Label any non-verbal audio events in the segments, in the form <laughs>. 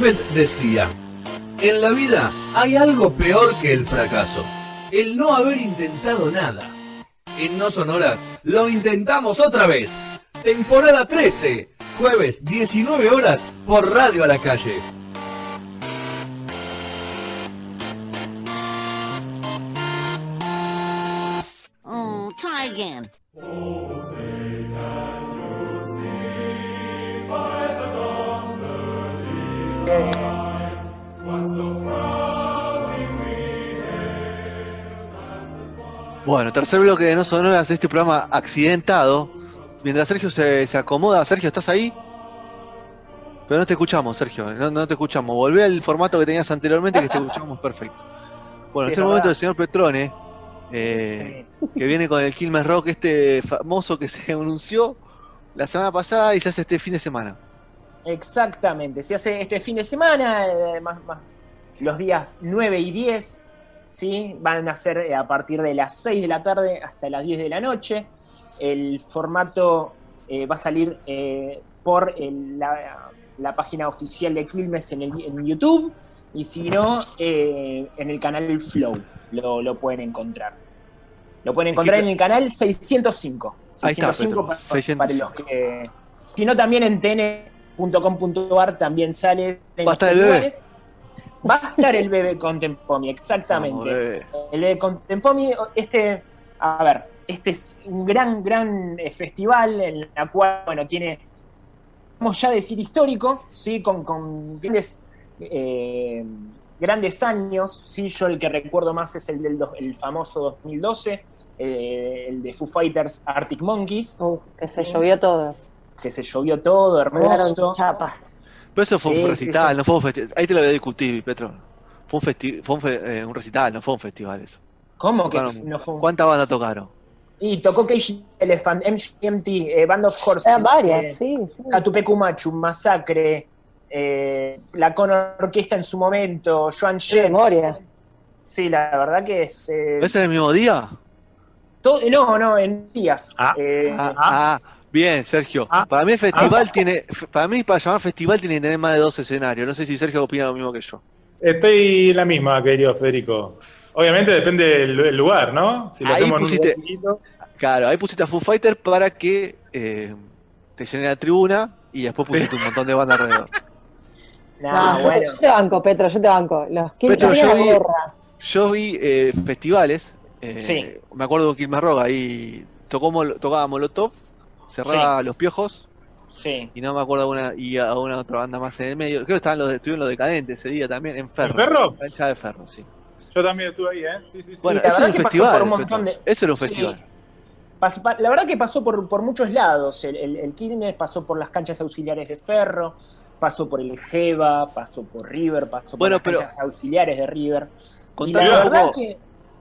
Decía, en la vida hay algo peor que el fracaso, el no haber intentado nada. En No Sonoras lo intentamos otra vez. Temporada 13, jueves 19 horas por Radio a la Calle. Oh, try again. Bueno, tercer bloque de No Sonoras de este programa accidentado. Mientras Sergio se, se acomoda. Sergio, ¿estás ahí? Pero no te escuchamos, Sergio. No, no te escuchamos. Volvé al formato que tenías anteriormente que te <laughs> escuchamos perfecto. Bueno, Sí, es el es momento del señor Petrone, eh, que viene con el Quilmes Rock, este famoso que se anunció la semana pasada y se hace este fin de semana. Exactamente, se hace este fin de semana, eh, más, más- los días 9 y 10, ¿sí? van a ser eh, a partir de las 6 de la tarde hasta las 10 de la noche. El formato eh, va a salir eh, por el- la, la página oficial de Quilmes en, el- en YouTube y si no, eh, en el canal Flow lo, lo pueden encontrar. Lo pueden encontrar en el canal 605. Ahí está, 605 Petro, para, 605. para los que... Si no, también en tn.com.ar también sale. en Va a estar los el bebé. lugares. Va a estar el bebé con Tempomi, Vamos, exactamente. bebé. El bebé con Tempomi, este, a ver, este es un gran, gran eh, festival en la cual, bueno, tiene, vamos ya a decir histórico, ¿sí? Con, con grandes, eh, grandes años, ¿sí? Yo el que recuerdo más es el del dos- el famoso 2012, eh, el de Foo Fighters Arctic Monkeys, Uh, que se llovió todo. que se llovió todo, hermoso. Chapas. Pero eso fue Sí, un recital, sí. no fue un festival. Ahí te lo voy a discutir, Petro. Fue un, festi- fue un, fe- eh, un recital, no fue un festival eso. ¿Cómo que Tocaron- no fue un- ¿Cuántas bandas tocaron? Y tocó Cage Elephant, MGMT, eh, Band of Horses, Eran varias, eh, sí, sí. Masacre, eh, la Con Orquesta en su momento, Joan Qué Jett. memoria. Sí, la verdad que es. eh, ¿Es en el mismo día? todo- no, no, en días. Ah, Eh, Ah, ah, bien, Sergio. Ah. para mí el festival tiene, f- para mí para llamar festival tiene que tener más de dos escenarios. No sé si Sergio opina lo mismo que yo. Estoy la misma, querido Federico. Obviamente depende del, lugar, ¿no? Si lo Ahí hacemos en un pusiste- Claro, ahí pusiste a Foo Fighter para que eh, te llene la tribuna y después pusiste un montón de bandas alrededor. <laughs> No, yo, bueno. te, yo te banco, Petro, yo te banco. Los Petro, yo la vi- gorra. Yo vi eh, festivales, eh, Sí. me acuerdo de Rock, ahí tocó, Mol- tocaba Molotov, cerraba Los Piojos Sí. y no me acuerdo una, y a una otra banda más en el medio. Creo que estaban los, de- estuvieron los decadentes ese día también, en Ferro. ¿En Ferro? Cancha de Ferro, sí. yo también estuve ahí, ¿eh? Sí, sí, sí. Bueno, la eso verdad es un que pasó festival. por un montón de- Eso era un festival. La verdad que pasó por, por muchos lados. El, el, el Quilmes pasó por las canchas auxiliares de Ferro, pasó por el Jeva, pasó por River, pasó por las pero- canchas auxiliares de River. Y Contame la un verdad poco, que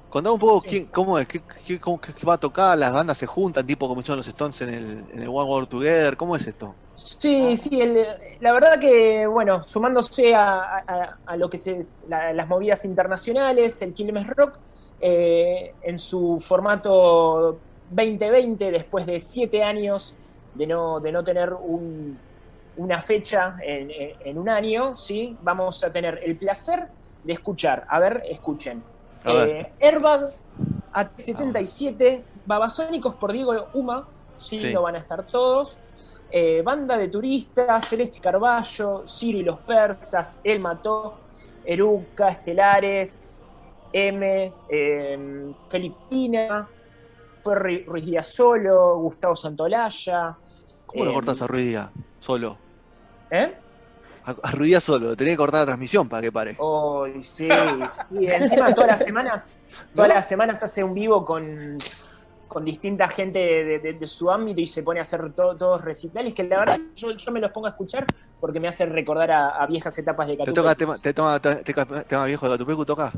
contame un poco quién, cómo es, qué, qué- cómo- qué va a tocar, las bandas se juntan, tipo como hicieron los Stones en el, en el One World Together, ¿cómo es esto? Sí, sí, el- la verdad que, bueno, sumándose a, a- a lo que se, la- las movidas internacionales, el Quilmes Rock, eh, en su formato 2020, después de siete años de no, de no tener un- una fecha en, en- en un año, ¿sí? vamos a tener el placer de escuchar, a ver, escuchen. A. Eh, Airbag AT77, Babasónicos por Diego Uma, sí, Sí. no van a estar todos. Eh, banda de turistas, Celeste Carballo, Ciro y los Persas, El Mató, Eruca, Estelares, M, eh, Felipina, fue Ru- Ruiz Díaz Solo, Gustavo Santolaya. ¿Cómo lo eh, cortas a Ruiz Díaz? Solo. ¿Eh? A, a Ruiz Díaz solo, tenía que cortar la transmisión para que pare. Ay, sí, sí. Encima todas las semanas, todas las semanas hace un vivo con, con distinta gente de, de- de su ámbito y se pone a hacer to- todos recitales que la verdad yo, yo me los pongo a escuchar porque me hacen recordar a, a viejas etapas de ¿Te Catupecu. toca tema, te toma te- te- tema viejo de Catupecu toca?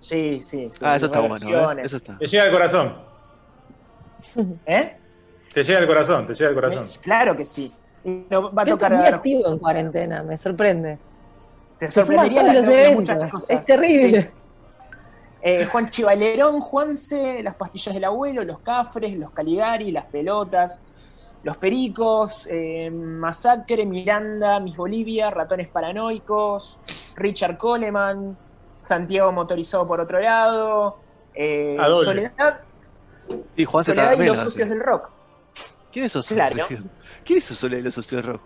Sí, sí, sí. ah, eso está bueno, ¿ves? reversiones. Eso está. Te llega al corazón. ¿Eh? Te llega al corazón, te llega al corazón. Es- Claro que sí. No, va a tocar es muy activo en cuarentena, me sorprende. te sorprendería todos la- los la- eventos. muchas cosas. Es terrible. Sí. Eh, Juan Chivalerón, Juanse, las pastillas del abuelo, los cafres, los Caligari, las pelotas, Los Pericos, eh, Masacre, Miranda, Miss Bolivia, Ratones Paranoicos, Richard Coleman, Santiago Motorizado por otro lado, eh. Soledad, Sí, Juan Soledad y los socios del rock. ¿Quién es esos? Claro. ¿Quién es esos Sole de los socios rock?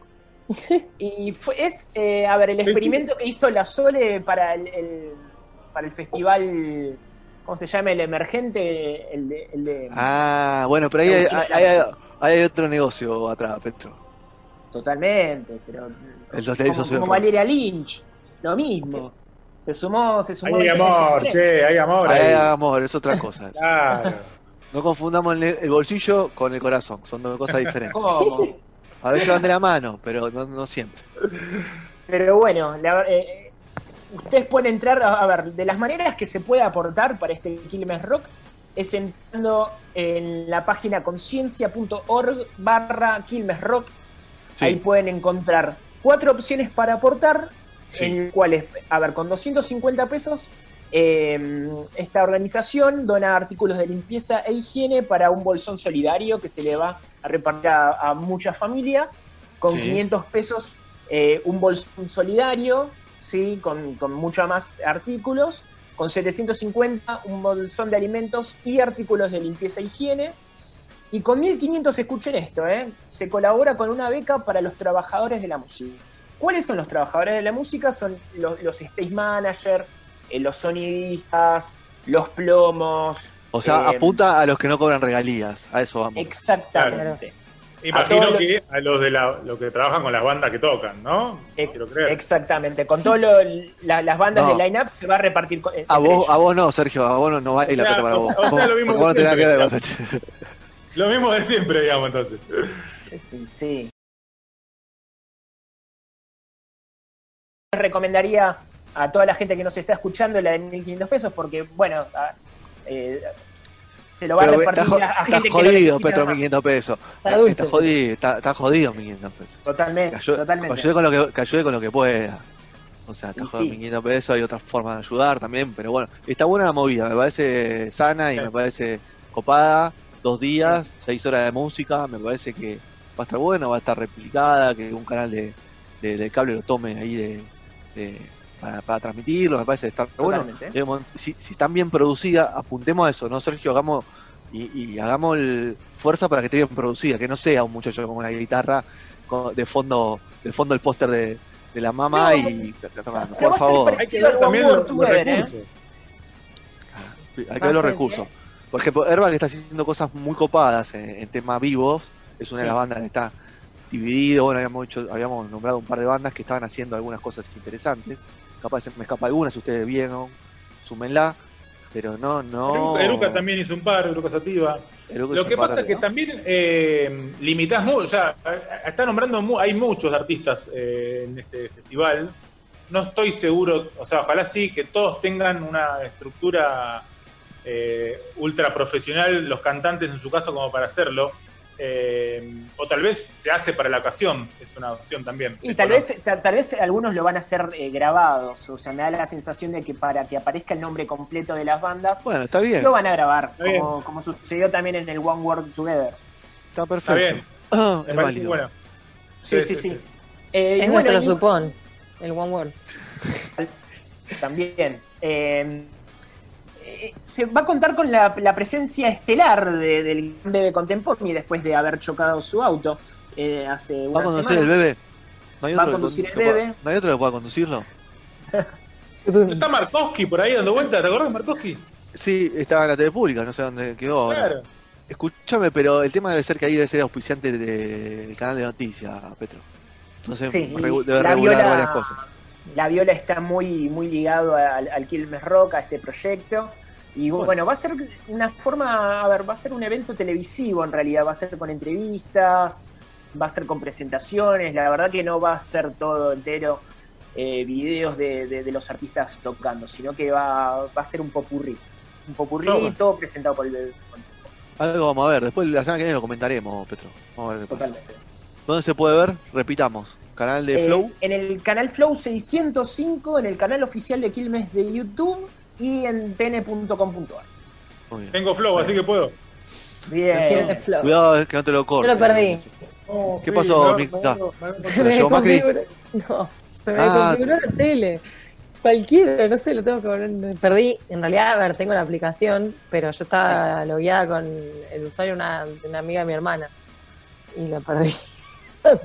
<laughs> Y fue, es, eh, a ver, el experimento que hizo la Sole para el, el- para el festival, ¿cómo se llama? El emergente, el de... el de- Ah, bueno, pero ahí hay, hay- hay- hay otro negocio atrás, Petro. Totalmente, pero... El como, como. Valeria Lynch, lo mismo. Se sumó, se sumó... Hay amor, che, hay amor. Ahí. hay amor, es otra cosa. Claro. No confundamos el, bolsillo con el corazón, son dos cosas diferentes. ¿Cómo? A veces van de la mano, pero no, no siempre. Pero bueno, la- eh, ustedes pueden entrar, a, a ver, de las maneras que se puede aportar para este Quilmes Rock es entrando en la página conciencia.org barra Quilmes Rock. Sí. Ahí pueden encontrar cuatro opciones para aportar, Sí. en cuales, a ver, con 250 pesos, eh, esta organización dona artículos de limpieza e higiene para un bolsón solidario que se le va a repartir a, a muchas familias. Con Sí. 500 pesos, eh, un bolsón solidario, ¿sí? con, con mucho más artículos. Con 750, un bolsón de alimentos y artículos de limpieza e higiene. Y con 1500, escuchen esto, ¿eh? se colabora con una beca para los trabajadores de la música. ¿Cuáles son los trabajadores de la música? Son los, los stage manager, eh, los sonidistas, los plomos. O sea, Eh, apunta a los que no cobran regalías, a eso vamos. Exactamente. Imagino A lo- que a los de la, los que trabajan con las bandas que tocan, ¿no? Ex- Quiero creer. Exactamente. Con todas las bandas No. de line-up se va a repartir. con- A vos, ellos. a vos no, Sergio, a vos no, no va a ir la plata para o vos. o sea, lo mismo Vos no que ver siempre, <laughs> Lo mismo de siempre, digamos, entonces. Sí. Les recomendaría a toda la gente que nos está escuchando la de 1500 pesos porque, bueno, a- eh, se lo va Pero a está, repartir jo- a, a está gente que jodido, necesita Petro, más. 1500 pesos. Está dulce. Está jodido, está, está jodido 1500 pesos. Totalmente, Que ayude, que totalmente. ayude con lo que, que ayude con lo que pueda. O sea, está jodido sí. 1500 pesos, hay otras formas de ayudar también, pero bueno, está buena la movida, me parece sana y Sí. me parece copada. Dos días, seis horas de música, me parece que va a estar bueno, va a estar replicada, que un canal de, de- cable lo tome ahí de, de- para, para transmitirlo, me parece estar bueno. Digamos, si, si están bien producidas, apuntemos a eso, ¿no, Sergio? Hagamos y, y hagamos el- fuerza para que esté bien producida, que no sea un muchacho con una guitarra con- de fondo, de fondo el póster de, de la mamá No, y pero por favor, Hay que ver también los, ¿eh? recursos. hay que ver los recursos. bien. Por ejemplo, Airbag está haciendo cosas muy copadas en, en temas vivos, es una de las bandas que está dividido, bueno, habíamos, hecho, habíamos nombrado un par de bandas que estaban haciendo algunas cosas interesantes, capaz se me escapa alguna, si ustedes vieron, súmenla, pero no, no... Eruca, también hizo un par, Eruca Sativa. Eruca Lo que pasa es que también eh, limitás mucho, o sea, está nombrando, mu- hay muchos artistas eh, en este festival. No estoy seguro, o sea, ojalá sí, que todos tengan una estructura eh, ultra profesional, los cantantes en su caso, como para hacerlo. Eh, o tal vez se hace para la ocasión, es una opción también. Y tal vez, ta- tal vez algunos lo van a hacer eh, grabados. O sea, me da la sensación de que para que aparezca el nombre completo de las bandas, Bueno, está bien, lo van a grabar. Está bien. Como, como sucedió también en el One World Together. está Está perfecto. <clears throat> bien, Ah, me es válido. bueno. Sí, sí, sí. Eh, Es bueno, nuestro y- supón, el One World. <laughs> También. Eh, se va a contar con la, la presencia estelar de- del bebé Contemporáneo después de haber chocado su auto eh, hace ¿Va a una conducir semana. el bebé? ¿No hay Va a conducir con- el pueda- bebé. ¿No hay otro que pueda conducirlo? <laughs> Está Markowski por ahí dando vueltas, ¿te acordás de Markowski? Sí, estaba en la tele pública, no sé dónde quedó ahora. Claro. Escúchame, pero el tema debe ser que ahí debe ser auspiciante del canal de noticias, Petro. Entonces Sí, debe la regular viola- varias cosas. La viola está muy, muy ligado al, al Quilmes Rock, a este proyecto. Y Bueno. bueno. va a ser una forma, a ver, va a ser un evento televisivo en realidad, va a ser con entrevistas, va a ser con presentaciones, la verdad que no va a ser todo entero eh, videos de, de- de los artistas tocando, sino que va, va a ser un popurrí. Un popurrí No, bueno. todo presentado por el Algo vamos a ver, después la semana que viene lo comentaremos, Petro. Vamos a ver qué pasa. totalmente. ¿Dónde se puede ver? Repitamos. Canal de Eh, Flow. En el canal Flow 605, en el canal oficial de Quilmes de YouTube y en tn.com.ar. Tengo flow, así que puedo. Bien. Tiene flow. Cuidado que no te lo corte. Yo lo perdí. Oh, ¿Qué sí, pasó, no, Mica? no, no, no, no, Se me configuró. No, se me Ah, configuró la tele. Cualquiera, no sé, lo tengo que poner. Perdí, en realidad, a ver, tengo la aplicación, pero yo estaba logueada con el usuario de una, de una amiga de mi hermana. Y la perdí.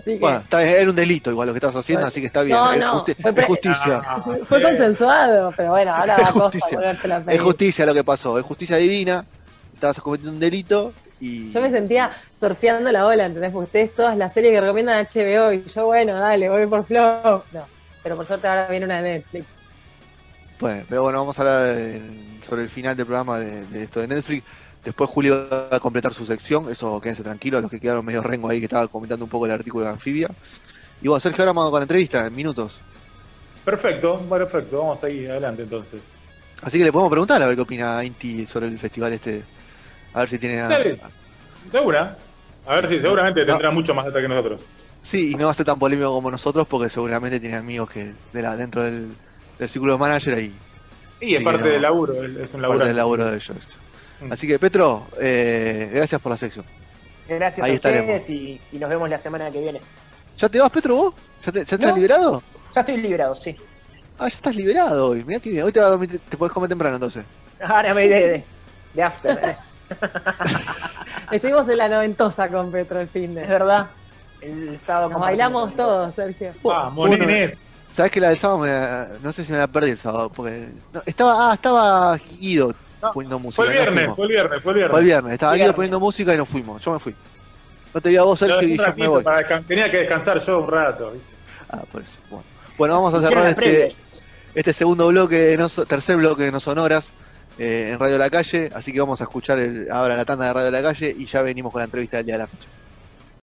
Que Bueno, está era un delito igual lo que estás haciendo, así que está bien. No, es, no, justi- fue es justicia. Ah, fue consensuado, pero bueno, ahora cosa justicia. volverte la Es justicia lo que pasó, es justicia divina. Estabas cometiendo un delito y. Yo me sentía surfeando la ola, ¿entendés? Porque ustedes todas las series que recomiendan HBO y yo, bueno, dale, voy por Flow. No, pero por suerte ahora viene una de Netflix. Bueno, pero bueno, vamos a hablar de- sobre el final del programa de, de esto de Netflix. Después Julio va a completar su sección, eso quédense tranquilos, los que quedaron medio rengo ahí que estaba comentando un poco el artículo de Anfibia. Y bueno, Sergio, ahora vamos con la entrevista en minutos. Perfecto, perfecto. Vamos a ir adelante entonces. Así que le podemos preguntar a ver qué opina Inti sobre el festival este. A ver si tiene. Dale. De una. A ver si seguramente tendrá mucho más data que nosotros. Sí, y no va a ser tan polémico como nosotros porque seguramente tiene amigos que de la, dentro del, del círculo de manager ahí. Y es parte no. del laburo, es es un laburo. Parte del laburo de ellos. <laughs> Así que Petro, eh, gracias por la sección. Gracias Ahí a ustedes estaremos. y, y nos vemos la semana que viene. ¿Ya te vas, Petro, vos? ¿Ya, te- ya estás No. liberado? Ya estoy librado, sí. Ah, ya estás liberado hoy. Mirá que bien. Hoy te, vas a dormir, te, podés comer temprano entonces. Ahora me iré de, de after. <laughs> eh. <laughs> Estuvimos en la noventosa con Petro el fin Es de. verdad. El sábado Nos bailamos todos, Sergio. Ah, Bueno, Monines. ¿Sabés que la del sábado me- no sé si me la perdí el sábado? Porque no, estaba, ah, estaba Guido poniendo música. Fue el viernes, fue el viernes, fue el viernes. Fue el viernes. Estaba Guido poniendo música y nos fuimos. Yo me fui. No te vi a vos, Sergio, y dije, me ratito voy. para descan- Tenía que descansar yo un rato. ¿viste? Ah, por eso. Bueno, Bueno, vamos a cerrar este, este segundo bloque, no, tercer bloque de No Sonoras eh, en Radio La Calle. Así que vamos a escuchar el- ahora la tanda de Radio La Calle y ya venimos con la entrevista del día de la fecha.